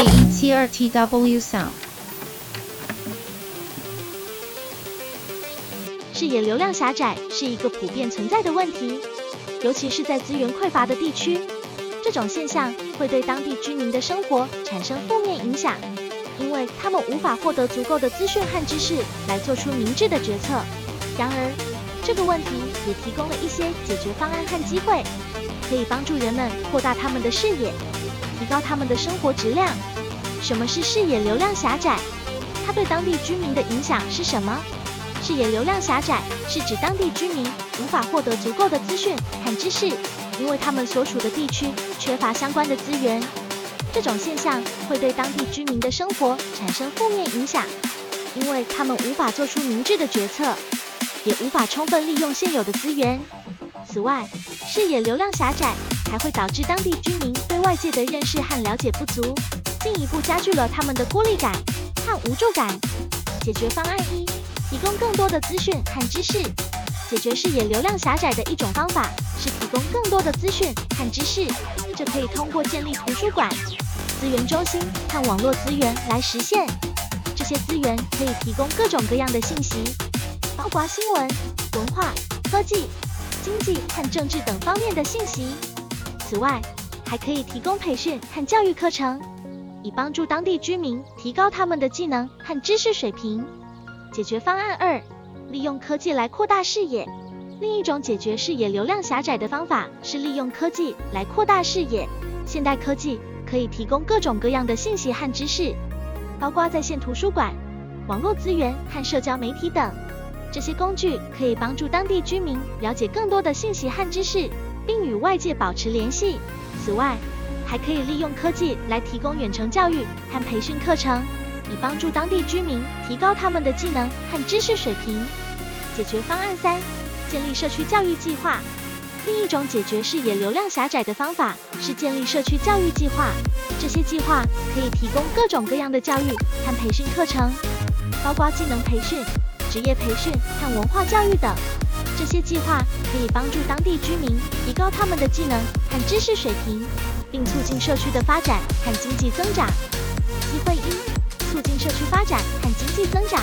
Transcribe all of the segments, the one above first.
E T R T W Sound。视野流量狭窄是一个普遍存在的问题，尤其是在资源匮乏的地区。这种现象会对当地居民的生活产生负面影响，因为他们无法获得足够的资讯和知识来做出明智的决策。然而，这个问题也提供了一些解决方案和机会，可以帮助人们扩大他们的视野，提高他们的生活质量。什么是视野流量狭窄？它对当地居民的影响是什么？视野流量狭窄是指当地居民无法获得足够的资讯和知识，因为他们所处的地区缺乏相关的资源。这种现象会对当地居民的生活产生负面影响，因为他们无法做出明智的决策，也无法充分利用现有的资源。此外，视野流量狭窄还会导致当地居民对外界的认识和了解不足，进一步加剧了他们的孤立感和无助感。解决方案一。提供更多的资讯和知识，解决视野流量狭窄的一种方法是提供更多的资讯和知识。这可以通过建立图书馆、资源中心和网络资源来实现。这些资源可以提供各种各样的信息，包括新闻、文化、科技、经济和政治等方面的信息。此外，还可以提供培训和教育课程，以帮助当地居民提高他们的技能和知识水平。解决方案二：利用科技来扩大视野。另一种解决视野流量狭窄的方法是利用科技来扩大视野。现代科技可以提供各种各样的信息和知识，包括在线图书馆、网络资源和社交媒体等。这些工具可以帮助当地居民了解更多的信息和知识，并与外界保持联系。此外，还可以利用科技来提供远程教育和培训课程。以帮助当地居民提高他们的技能和知识水平。解决方案三：建立社区教育计划。另一种解决视野流量狭窄的方法是建立社区教育计划。这些计划可以提供各种各样的教育和培训课程，包括技能培训、职业培训和文化教育等。这些计划可以帮助当地居民提高他们的技能和知识水平，并促进社区的发展和经济增长。机会一。促进社区发展和经济增长，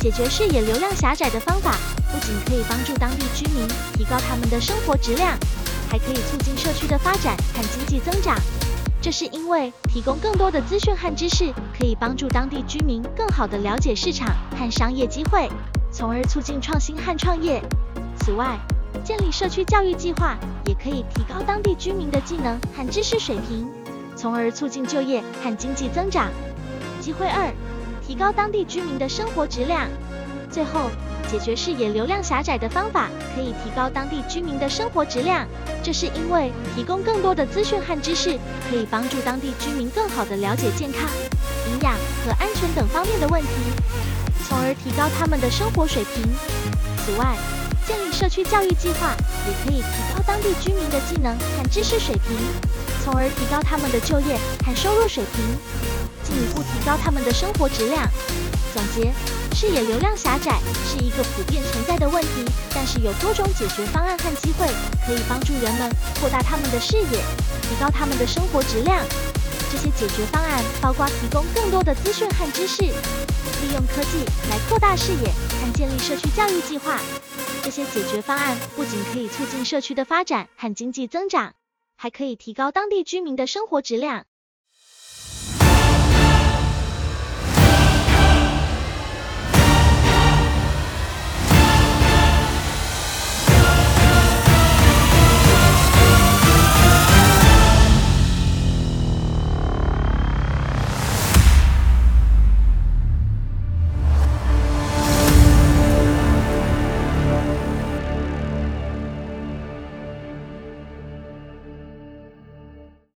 解决视野流量狭窄的方法，不仅可以帮助当地居民提高他们的生活质量，还可以促进社区的发展和经济增长。这是因为提供更多的资讯和知识，可以帮助当地居民更好地了解市场和商业机会，从而促进创新和创业。此外，建立社区教育计划也可以提高当地居民的技能和知识水平，从而促进就业和经济增长。机会二，提高当地居民的生活质量。最后，解决视野流量狭窄的方法可以提高当地居民的生活质量。这是因为提供更多的资讯和知识，可以帮助当地居民更好地了解健康、营养和安全等方面的问题，从而提高他们的生活水平。此外，建立社区教育计划也可以提高当地居民的技能和知识水平，从而提高他们的就业和收入水平。进一步提高他们的生活质量。总结：视野流量狭窄是一个普遍存在的问题，但是有多种解决方案和机会可以帮助人们扩大他们的视野，提高他们的生活质量。这些解决方案包括提供更多的资讯和知识，利用科技来扩大视野，和建立社区教育计划。这些解决方案不仅可以促进社区的发展和经济增长，还可以提高当地居民的生活质量。